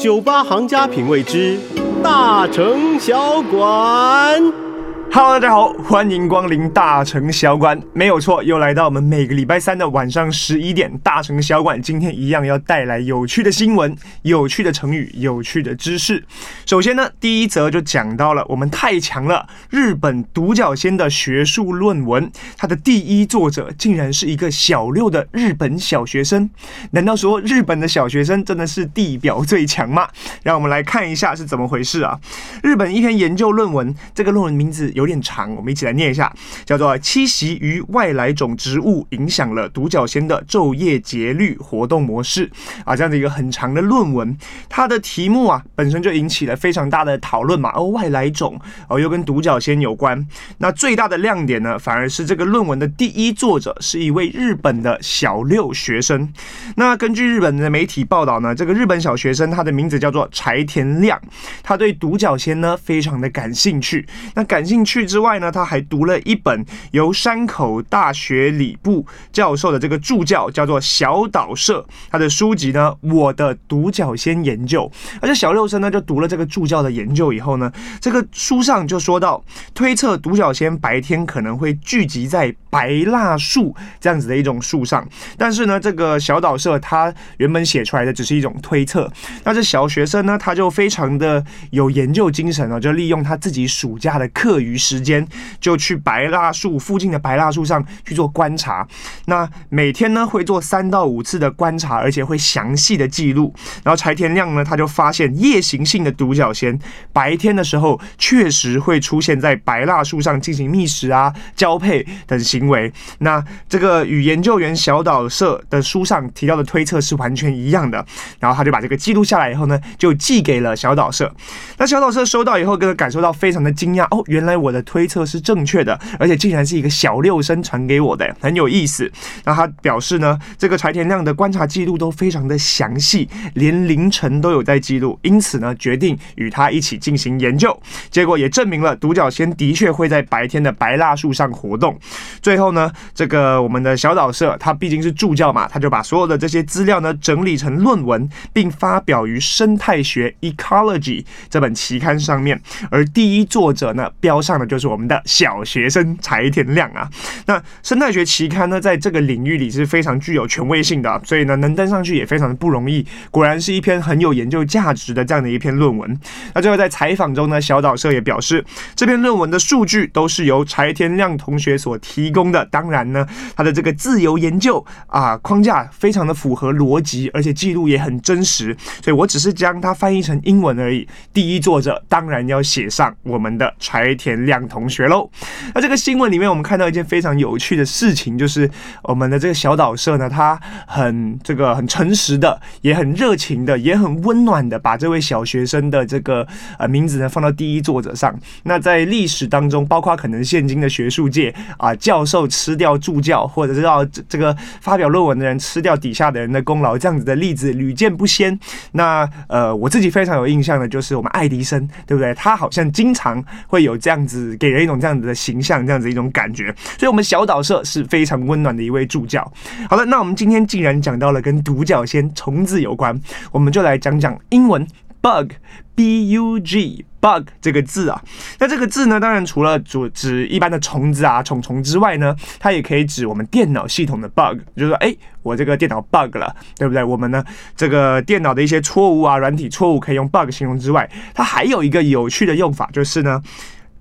酒吧行家品味之大城小馆。Hello，大家好，欢迎光临大城小馆。没有错，又来到我们每个礼拜三的晚上十一点，大城小馆今天一样要带来有趣的新闻、有趣的成语、有趣的知识。首先呢，第一则就讲到了我们太强了，日本独角仙的学术论文，它的第一作者竟然是一个小六的日本小学生。难道说日本的小学生真的是地表最强吗？让我们来看一下是怎么回事啊！日本一篇研究论文，这个论文名字有点长，我们一起来念一下，叫做“栖息于外来种植物影响了独角仙的昼夜节律活动模式”啊，这样的一个很长的论文，它的题目啊本身就引起了非常大的讨论嘛。哦，外来种哦，又跟独角仙有关。那最大的亮点呢，反而是这个论文的第一作者是一位日本的小六学生。那根据日本的媒体报道呢，这个日本小学生他的名字叫做柴田亮，他对独角仙呢非常的感兴趣。那感兴趣。去之外呢，他还读了一本由山口大学理部教授的这个助教，叫做小岛社，他的书籍呢，《我的独角仙研究》。而且小六生呢，就读了这个助教的研究以后呢，这个书上就说到，推测独角仙白天可能会聚集在白蜡树这样子的一种树上。但是呢，这个小岛社他原本写出来的只是一种推测。那这小学生呢，他就非常的有研究精神啊，就利用他自己暑假的课余。时间就去白蜡树附近的白蜡树上去做观察，那每天呢会做三到五次的观察，而且会详细的记录。然后柴田亮呢，他就发现夜行性的独角仙白天的时候确实会出现在白蜡树上进行觅食啊、交配等行为。那这个与研究员小岛社的书上提到的推测是完全一样的。然后他就把这个记录下来以后呢，就寄给了小岛社。那小岛社收到以后，跟他感受到非常的惊讶哦，原来我。我的推测是正确的，而且竟然是一个小六生传给我的，很有意思。那他表示呢，这个柴田亮的观察记录都非常的详细，连凌晨都有在记录，因此呢，决定与他一起进行研究。结果也证明了独角仙的确会在白天的白蜡树上活动。最后呢，这个我们的小岛社，他毕竟是助教嘛，他就把所有的这些资料呢整理成论文，并发表于《生态学 Ecology》这本期刊上面。而第一作者呢，标上。就是我们的小学生柴田亮啊，那生态学期刊呢，在这个领域里是非常具有权威性的，所以呢，能登上去也非常的不容易。果然是一篇很有研究价值的这样的一篇论文。那最后在采访中呢，小岛社也表示，这篇论文的数据都是由柴田亮同学所提供的。当然呢，他的这个自由研究啊框架非常的符合逻辑，而且记录也很真实。所以我只是将它翻译成英文而已。第一作者当然要写上我们的柴田亮。两同学喽，那这个新闻里面，我们看到一件非常有趣的事情，就是我们的这个小岛社呢，他很这个很诚实的，也很热情的，也很温暖的，把这位小学生的这个呃名字呢放到第一作者上。那在历史当中，包括可能现今的学术界啊，教授吃掉助教，或者是让这这个发表论文的人吃掉底下的人的功劳，这样子的例子屡见不鲜。那呃，我自己非常有印象的就是我们爱迪生，对不对？他好像经常会有这样子。给人一种这样子的形象，这样子一种感觉，所以，我们小岛社是非常温暖的一位助教。好了，那我们今天既然讲到了跟独角仙虫子有关，我们就来讲讲英文 bug，b u g bug 这个字啊。那这个字呢，当然除了指指一般的虫子啊、虫虫之外呢，它也可以指我们电脑系统的 bug，就是说，哎，我这个电脑 bug 了，对不对？我们呢，这个电脑的一些错误啊、软体错误可以用 bug 形容之外，它还有一个有趣的用法，就是呢。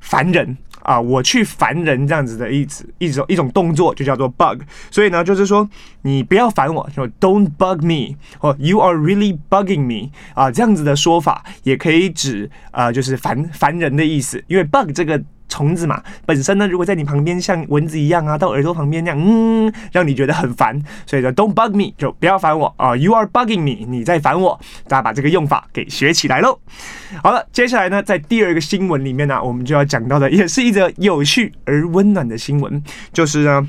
烦人啊！我去烦人这样子的意思，一种一种动作就叫做 bug。所以呢，就是说你不要烦我，就 don't bug me，或 you are really bugging me 啊，这样子的说法也可以指啊，就是烦烦人的意思。因为 bug 这个。虫子嘛，本身呢，如果在你旁边像蚊子一样啊，到耳朵旁边那样，嗯，让你觉得很烦，所以说 don't bug me 就不要烦我啊，you are bugging me，你在烦我，大家把这个用法给学起来喽。好了，接下来呢，在第二个新闻里面呢，我们就要讲到的也是一则有趣而温暖的新闻，就是呢。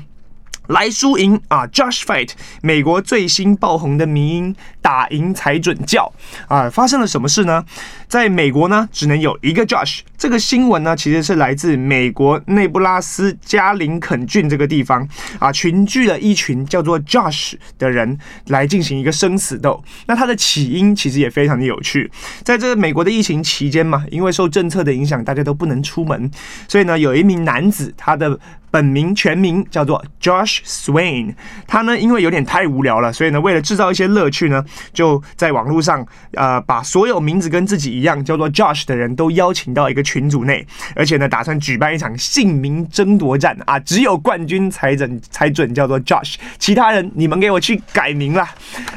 来输赢啊，Josh Fight，美国最新爆红的迷因打赢才准叫啊！发生了什么事呢？在美国呢，只能有一个 Josh。这个新闻呢，其实是来自美国内布拉斯加林肯郡这个地方啊，群聚了一群叫做 Josh 的人来进行一个生死斗。那它的起因其实也非常的有趣，在这个美国的疫情期间嘛，因为受政策的影响，大家都不能出门，所以呢，有一名男子他的。本名全名叫做 Josh Swain，他呢，因为有点太无聊了，所以呢，为了制造一些乐趣呢，就在网络上呃把所有名字跟自己一样叫做 Josh 的人都邀请到一个群组内，而且呢，打算举办一场姓名争夺战啊，只有冠军才准才准叫做 Josh，其他人你们给我去改名啦。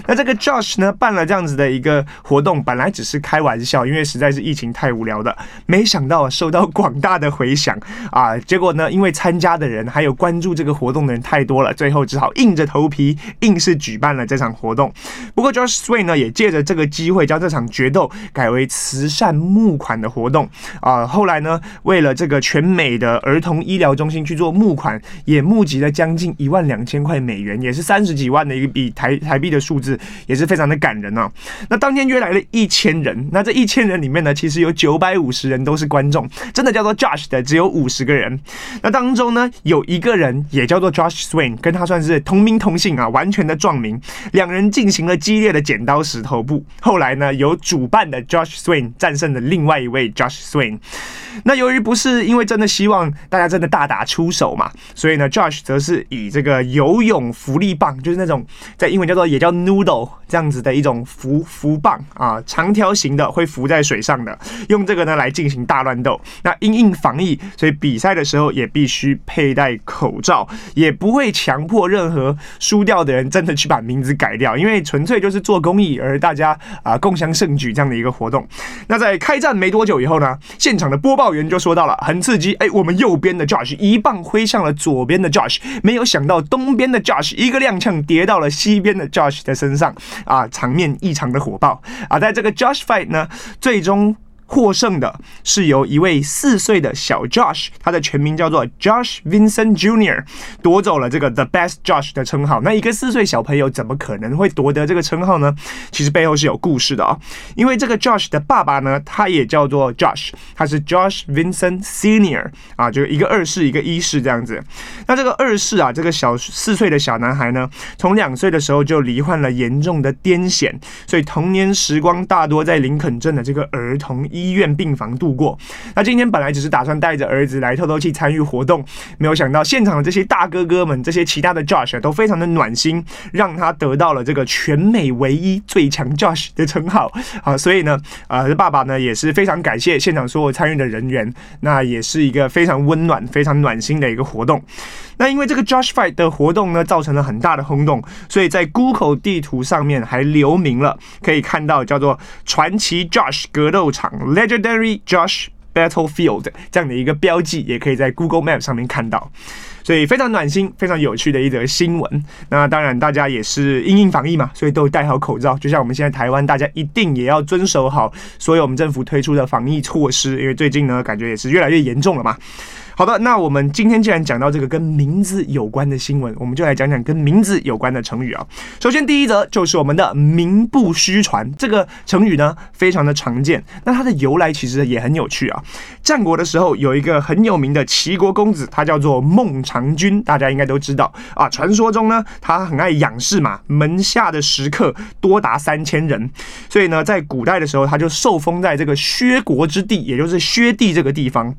那这个 Josh 呢，办了这样子的一个活动，本来只是开玩笑，因为实在是疫情太无聊的，没想到受到广大的回响啊，结果呢，因为参加的。的人还有关注这个活动的人太多了，最后只好硬着头皮，硬是举办了这场活动。不过，Josh Swain 呢也借着这个机会，将这场决斗改为慈善募款的活动啊、后来呢，为了这个全美的儿童医疗中心去做募款，也募集了将近一万两千块美元，也是三十几万的一个笔台台币的数字，也是非常的感人啊。那当天约来了一千人，那这一千人里面呢，其实有九百五十人都是观众，真的叫做 Josh 的只有五十个人。那当中呢，有一个人也叫做 Josh Swain，跟他算是同名同姓啊，完全的撞名。两人进行了激烈的剪刀石头布。后来呢，由主办的 Josh Swain 战胜了另外一位 Josh Swain。那由于不是因为真的希望大家真的大打出手嘛，所以呢，Josh 则是以这个游泳浮力棒，就是那种在英文叫做也叫 Noodle 这样子的一种浮浮棒啊，长条形的会浮在水上的，用这个呢来进行大乱斗。那因应防疫，所以比赛的时候也必须配。佩戴口罩，也不会强迫任何输掉的人真的去把名字改掉，因为纯粹就是做公益，而大家啊、共享盛举这样的一个活动。那在开战没多久以后呢，现场的播报员就说到了，很刺激，哎，我们右边的 Josh 一棒挥向了左边的 Josh，没有想到东边的 Josh 一个踉跄跌到了西边的 Josh 的身上，啊，场面异常的火爆啊，在这个 Josh Fight 呢，最终。获胜的是由一位四岁的小 Josh，他的全名叫做 Josh Vincent Jr.，夺走了这个 The Best Josh 的称号。那一个四岁小朋友怎么可能会夺得这个称号呢？其实背后是有故事的啊、哦。因为这个 Josh 的爸爸呢，他也叫做 Josh，他是 Josh Vincent Senior 啊，就一个二世一个一世这样子。那这个二世啊，这个小四岁的小男孩呢，从两岁的时候就罹患了严重的癫痫，所以童年时光大多在林肯镇的这个儿童医院病房度过。那今天本来只是打算带着儿子来透透气参与活动，没有想到现场的这些大哥哥们，这些其他的 Josh 都非常的暖心，让他得到了这个全美唯一最强 Josh 的称号。啊，所以呢，呃，爸爸呢也是非常感谢现场所有参与的人员。那也是一个非常温暖、非常暖心的一个活动。那因为这个 Josh Fight 的活动呢，造成了很大的轰动，所以在 Google 地图上面还留名了，可以看到叫做传奇 Josh 格斗场 Legendary Josh Battlefield 这样的一个标记，也可以在 Google Map 上面看到。所以非常暖心、非常有趣的一则新闻。那当然，大家也是因应防疫嘛，所以都戴好口罩。就像我们现在台湾，大家一定也要遵守好所有我们政府推出的防疫措施，因为最近呢，感觉也是越来越严重了嘛。好的，那我们今天既然讲到这个跟名字有关的新闻，我们就来讲讲跟名字有关的成语啊。首先，第一则就是我们的“名不虚传”这个成语呢，非常的常见。那它的由来其实也很有趣啊。战国的时候，有一个很有名的齐国公子，他叫做孟尝君，大家应该都知道啊。传说中呢，他很爱养士嘛，门下的食客多达三千人，所以呢，在古代的时候，他就受封在这个薛国之地，也就是薛地这个地方。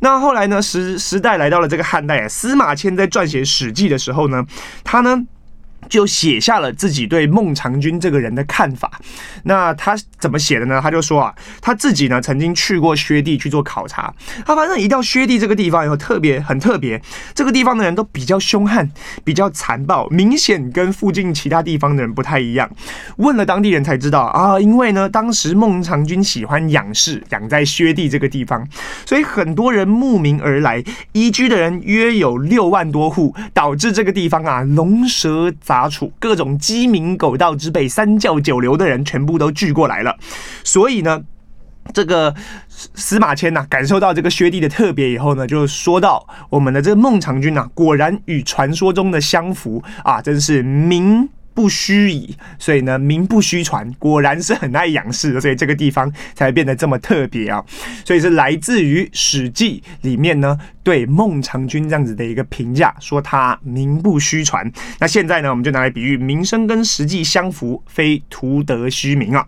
那后来呢，是时时代来到了这个汉代，司马迁在撰写《史记》的时候呢，他呢。就写下了自己对孟尝君这个人的看法。那他怎么写的呢？他就说啊，他自己呢曾经去过薛地去做考察。他发现一到薛地这个地方以后，特别很特别，这个地方的人都比较凶悍，比较残暴，明显跟附近其他地方的人不太一样。问了当地人才知道啊，因为呢，当时孟尝君喜欢养士，养在薛地这个地方，所以很多人慕名而来，移居的人约有六万多户，导致这个地方啊龙蛇杂。杂处，各种鸡鸣狗盗之辈、三教九流的人全部都聚过来了，所以呢，这个司马迁呐，感受到这个薛地的特别以后呢，就说到我们的这个孟尝君呐，果然与传说中的相符啊，真是名不虚矣，所以呢，名不虚传，果然是很爱养士的，所以这个地方才变得这么特别啊。所以是来自于《史记》里面呢，对孟尝君这样子的一个评价，说他名不虚传。那现在呢，我们就拿来比喻，名声跟实际相符，非徒得虚名啊。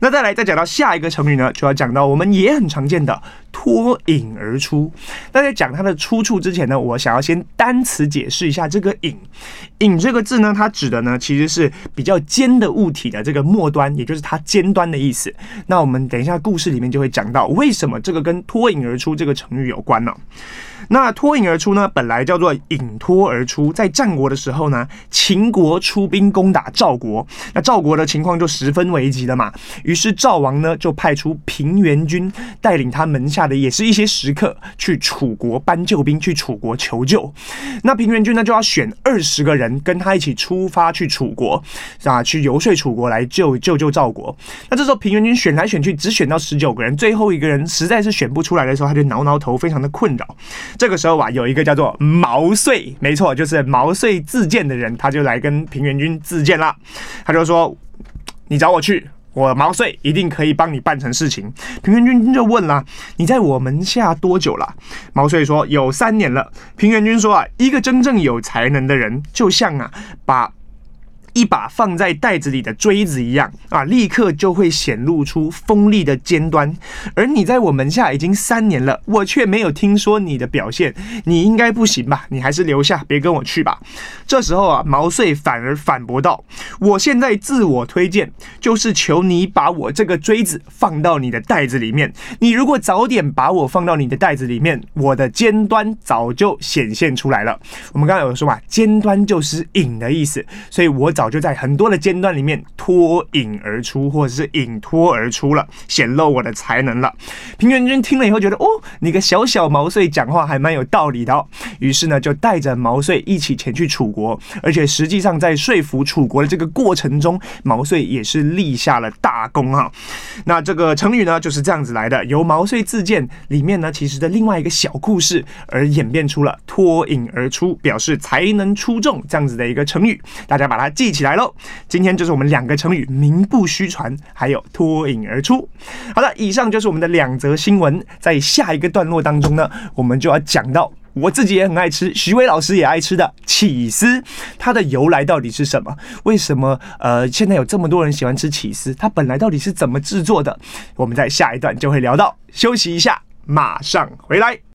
那再来，再讲到下一个成语呢，就要讲到我们也很常见的脱颖而出。那在讲它的出处之前呢，我想要先单词解释一下这个“颖”。颖这个字呢，它指的呢其实是比较尖的物体的这个末端，也就是它尖端的意思。那我们等一下故事里面就会讲到，为什么这个跟脱颖而出这个成语有关呢？那脱颖而出呢，本来叫做颖脱而出。在战国的时候呢，秦国出兵攻打赵国，那赵国的情况就十分危急了嘛。于是赵王呢，就派出平原君带领他门下下的也是一些食客去楚国搬救兵，去楚国求救。那平原君呢，就要选二十个人跟他一起出发去楚国，啊，去游说楚国来救救救赵国。那这时候平原君选来选去，只选到十九个人，最后一个人实在是选不出来的时候，他就挠挠头，非常的困扰。这个时候啊，有一个叫做毛遂，没错，就是毛遂自荐的人，他就来跟平原君自荐了。他就说：“你找我去，我毛遂一定可以帮你办成事情。”平原君就问了：“你在我门下多久了？”毛遂说：“有三年了。”平原君说：“啊，一个真正有才能的人，就像啊，把。”一把放在袋子里的锥子一样啊，立刻就会显露出锋利的尖端。而你在我门下已经三年了，我却没有听说你的表现，你应该不行吧？你还是留下，别跟我去吧。这时候啊，毛遂反而反驳道：“我现在自我推荐，就是求你把我这个锥子放到你的袋子里面。你如果早点把我放到你的袋子里面，我的尖端早就显现出来了。我们刚刚有说嘛，尖端就是影的意思，所以我早。就在很多的尖端里面脱颖而出，或者是隐脱而出了，显露我的才能了。平原君听了以后觉得，哦，你个小小毛遂讲话还蛮有道理的哦。于是呢，就带着毛遂一起前去楚国，而且实际上在说服楚国的这个过程中，毛遂也是立下了大功哈。那这个成语呢，就是这样子来的，由毛遂自荐里面呢，其实的另外一个小故事而演变出了脱颖而出，表示才能出众这样子的一个成语，大家把它记起来喽！今天就是我们两个成语“名不虚传”还有“脱颖而出”。好的，以上就是我们的两则新闻。在下一个段落当中呢，我们就要讲到我自己也很爱吃，徐威老师也爱吃的起司，它的由来到底是什么？为什么呃现在有这么多人喜欢吃起司？它本来到底是怎么制作的？我们在下一段就会聊到。休息一下，马上回来。